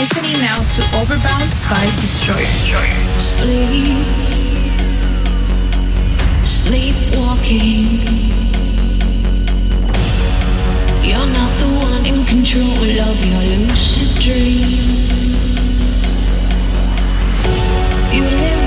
listening now to Overbound by Destroyer. Sleep, sleepwalking. You're not the one in control of your lucid dream. You live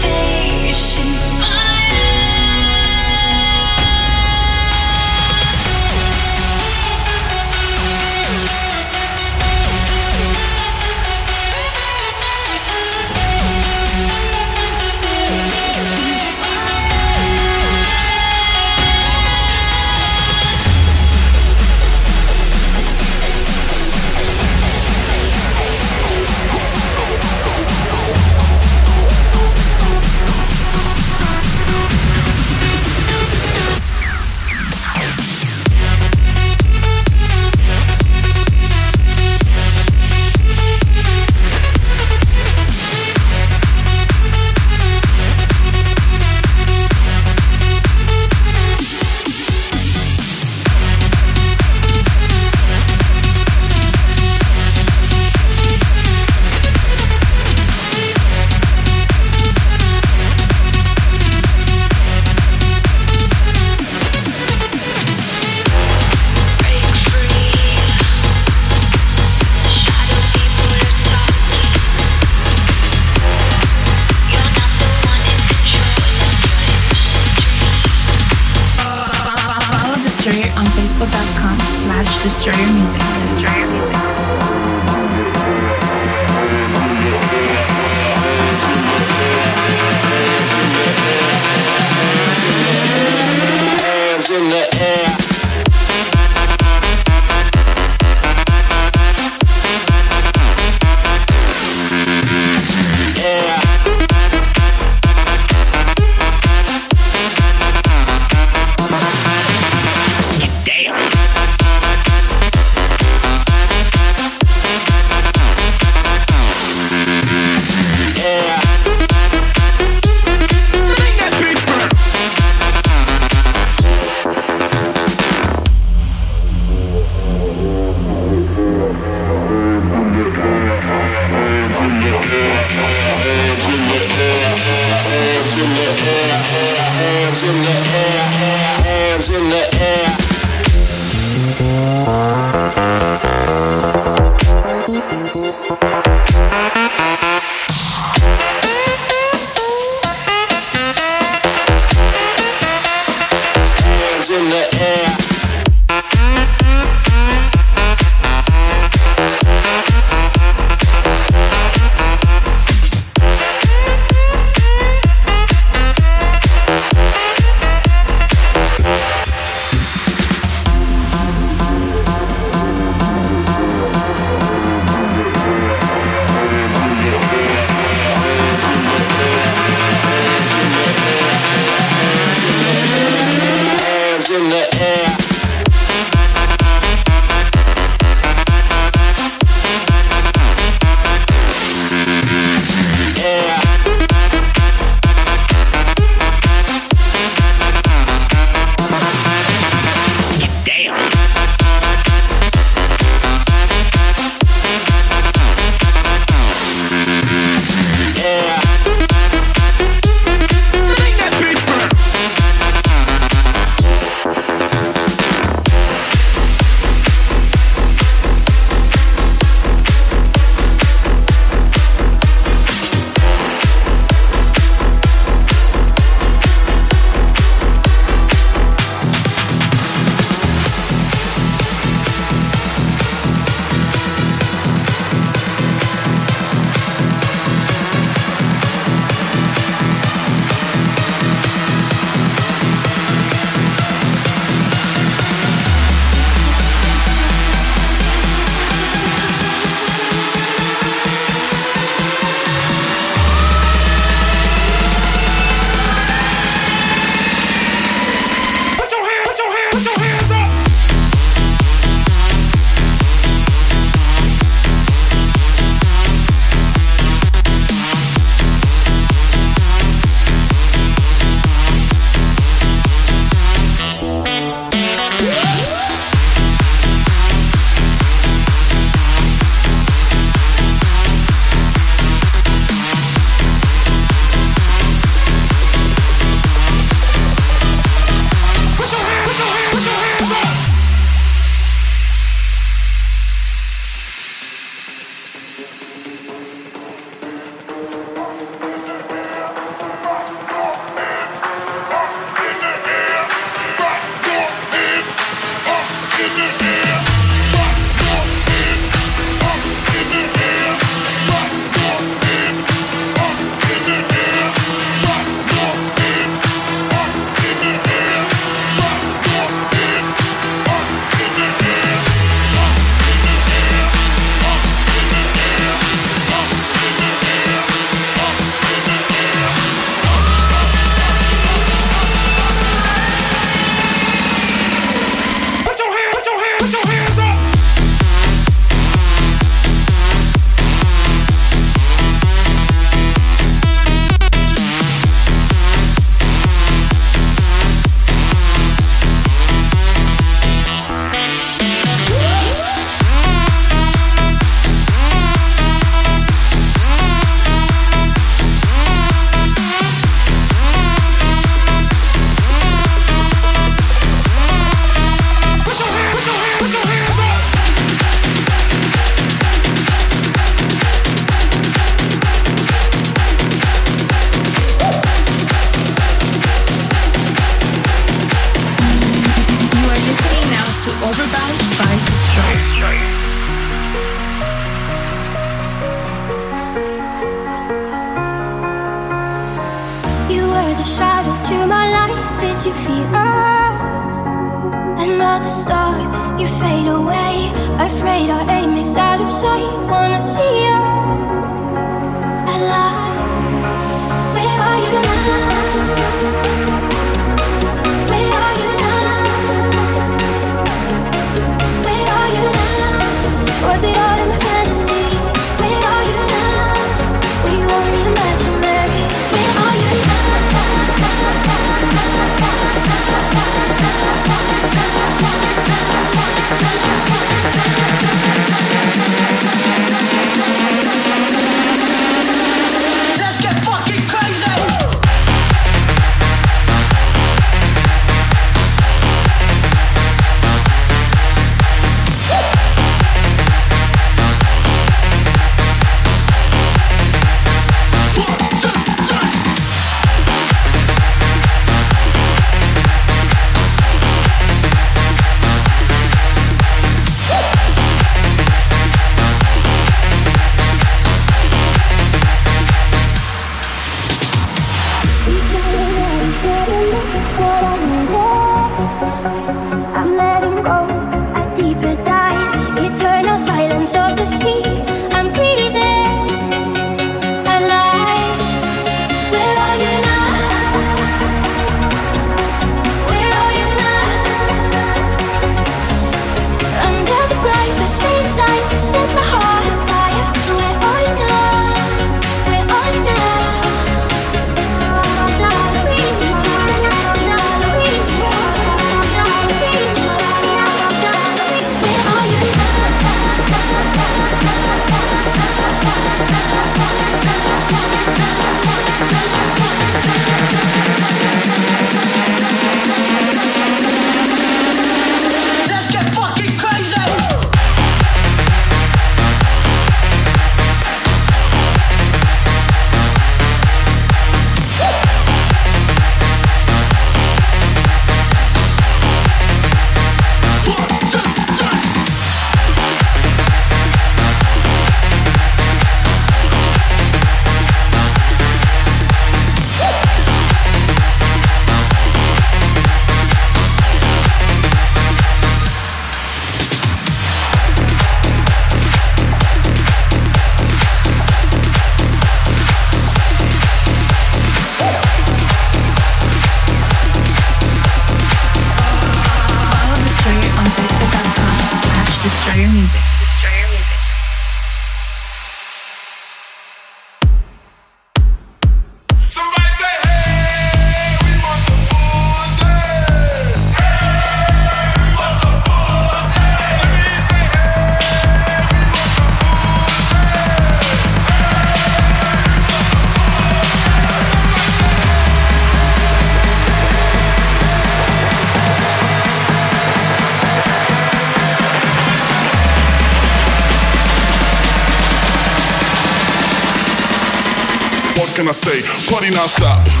can I say? Party non-stop.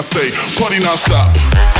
I say? Party non-stop.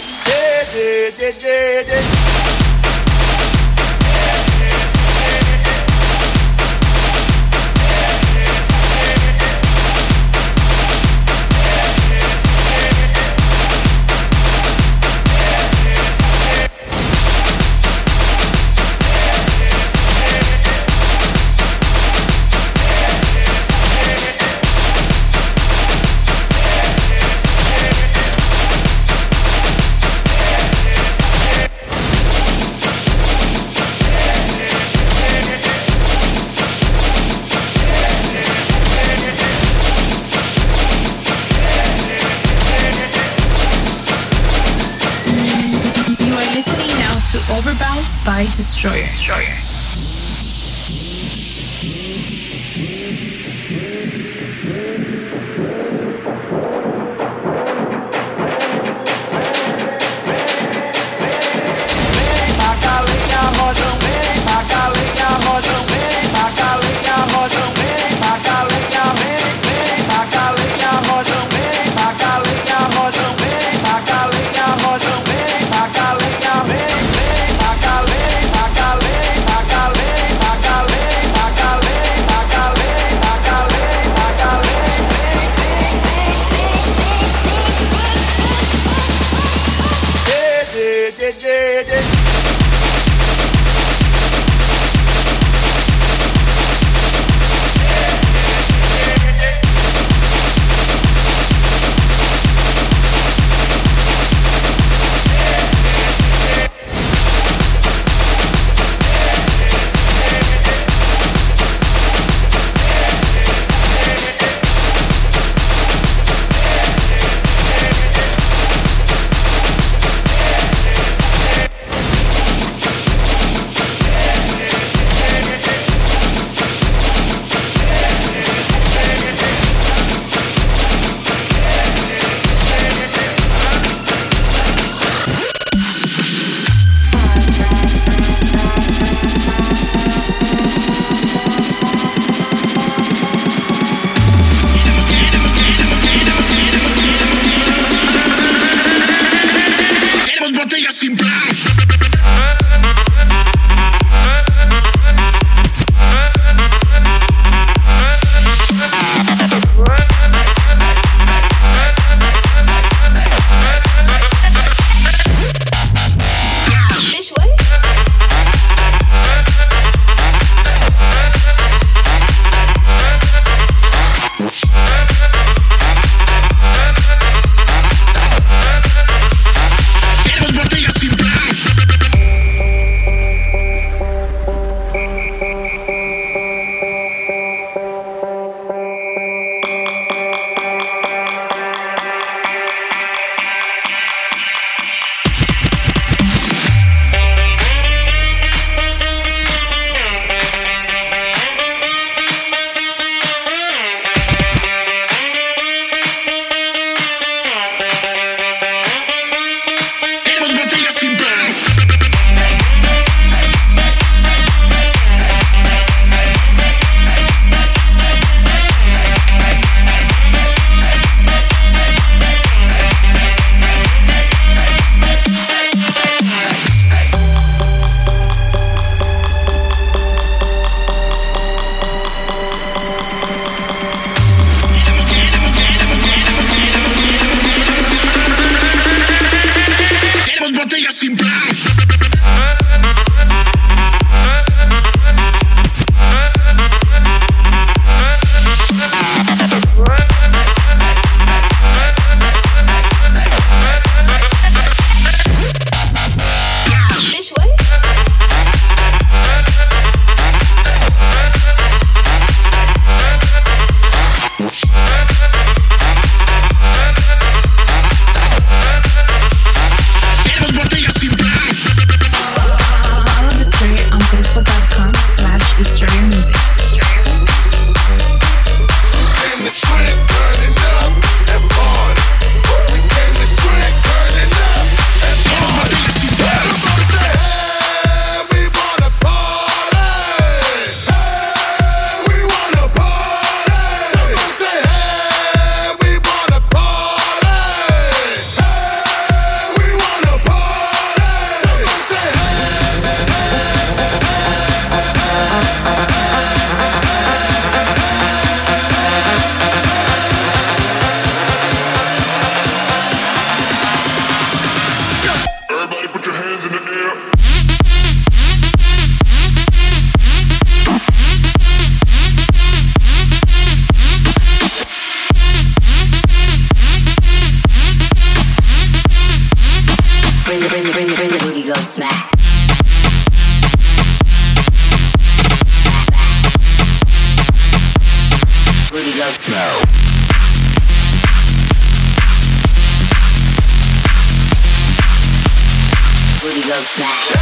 did, did, did, did. Booty go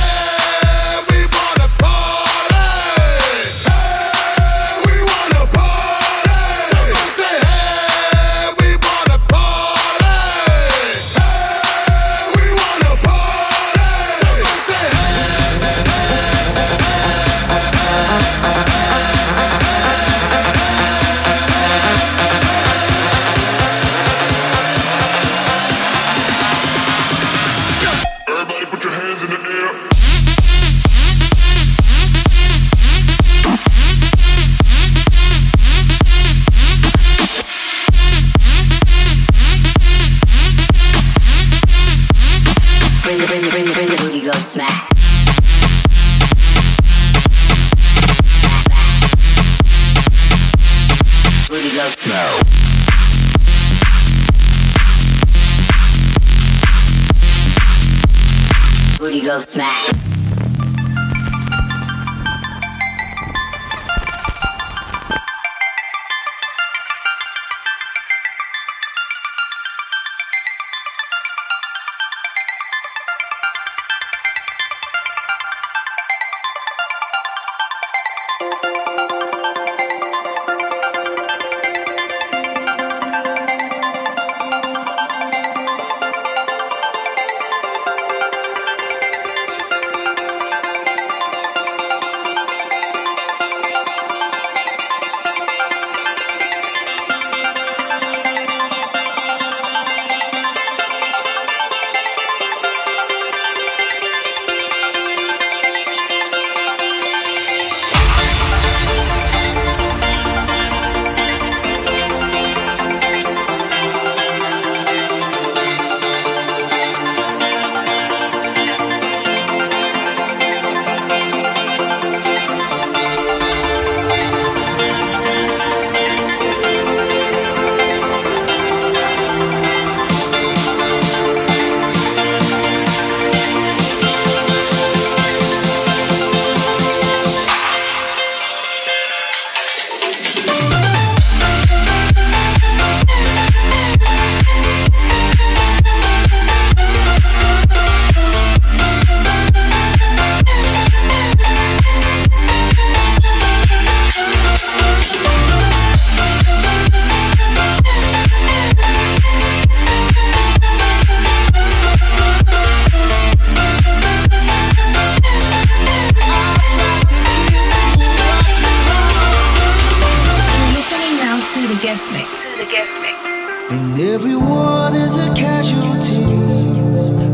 war there's a casualty.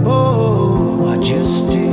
Oh, I just didn't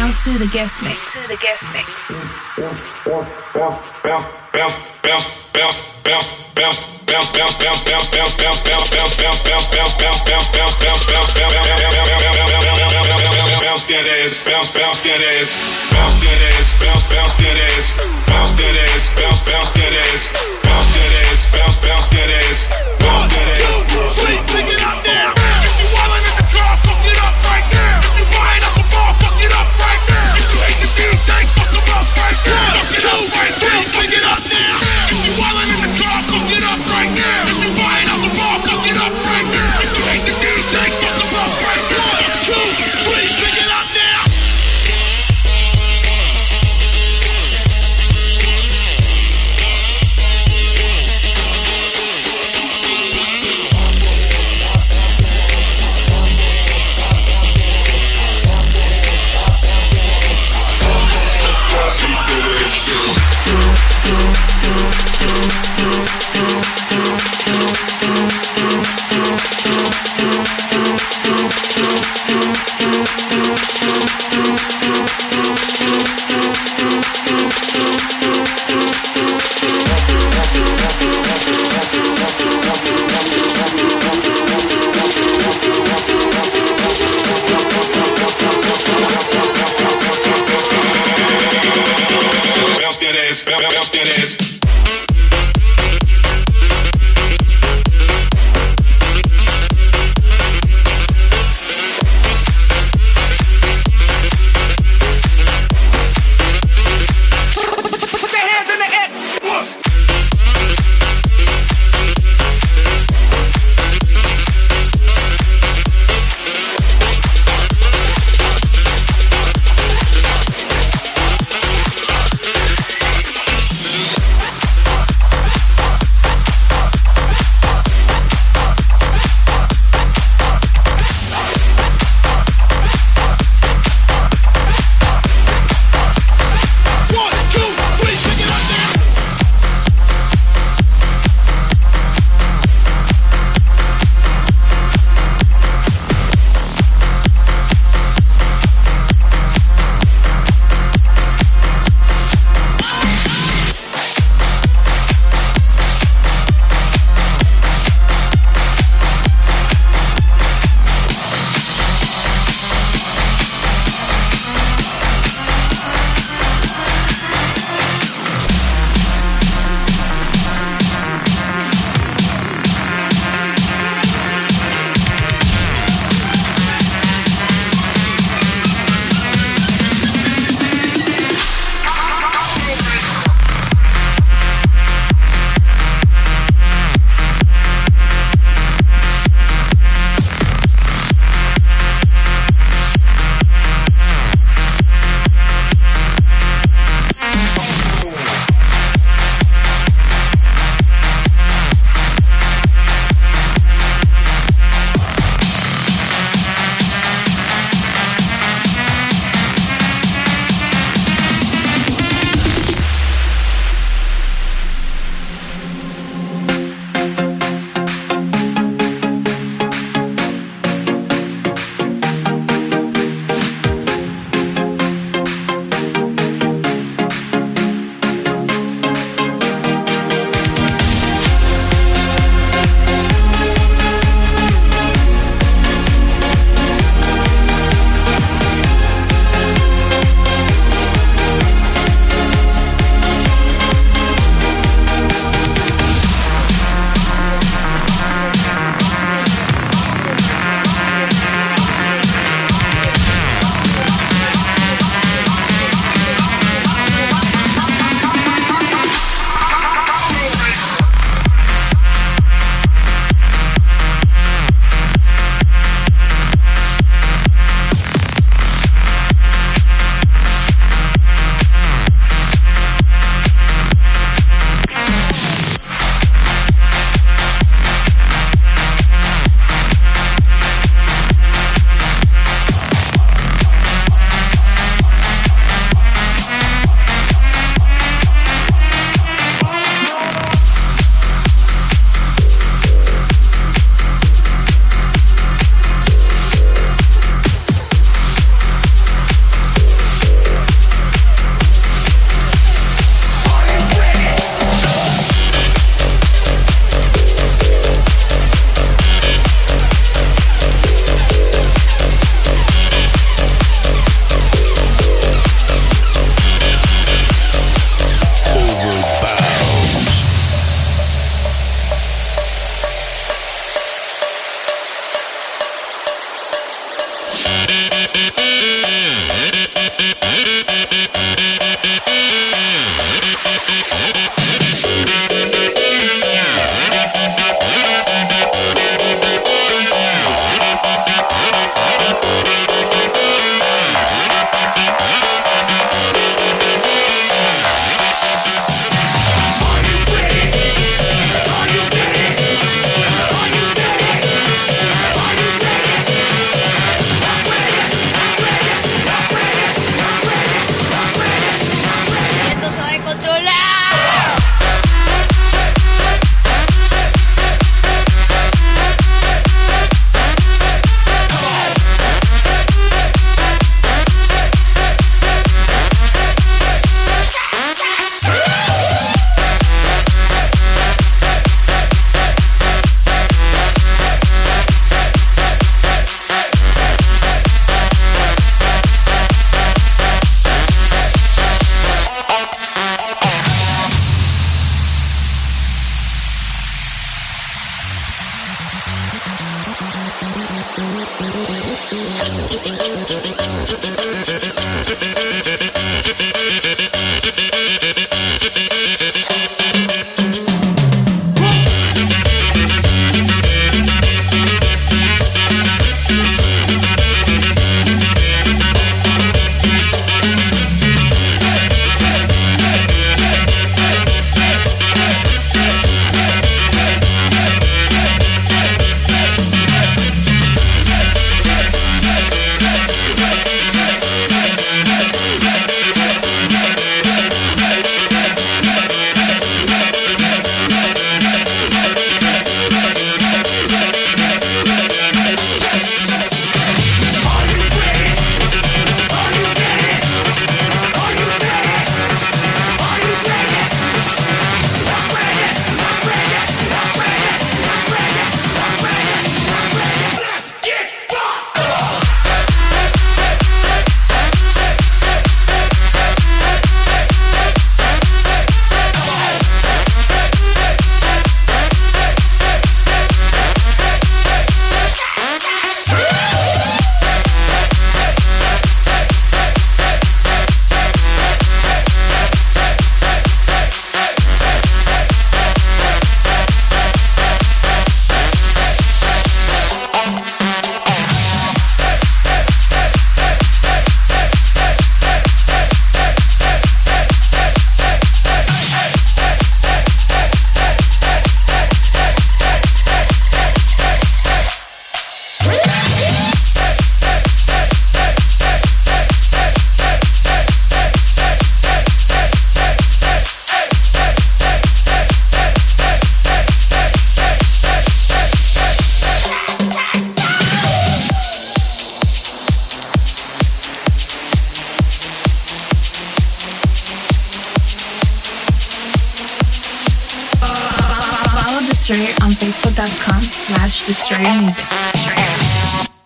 now to the guest mix. To the guest mix. Bounce that ass, bounce, bounce that ass, bounce that ass, bounce, bounce that ass, bounce that ass, bounce, bounce that ass, bounce that ass, bounce, bounce that ass, bounce that ass. Pick it up now. If you wildin' up right now.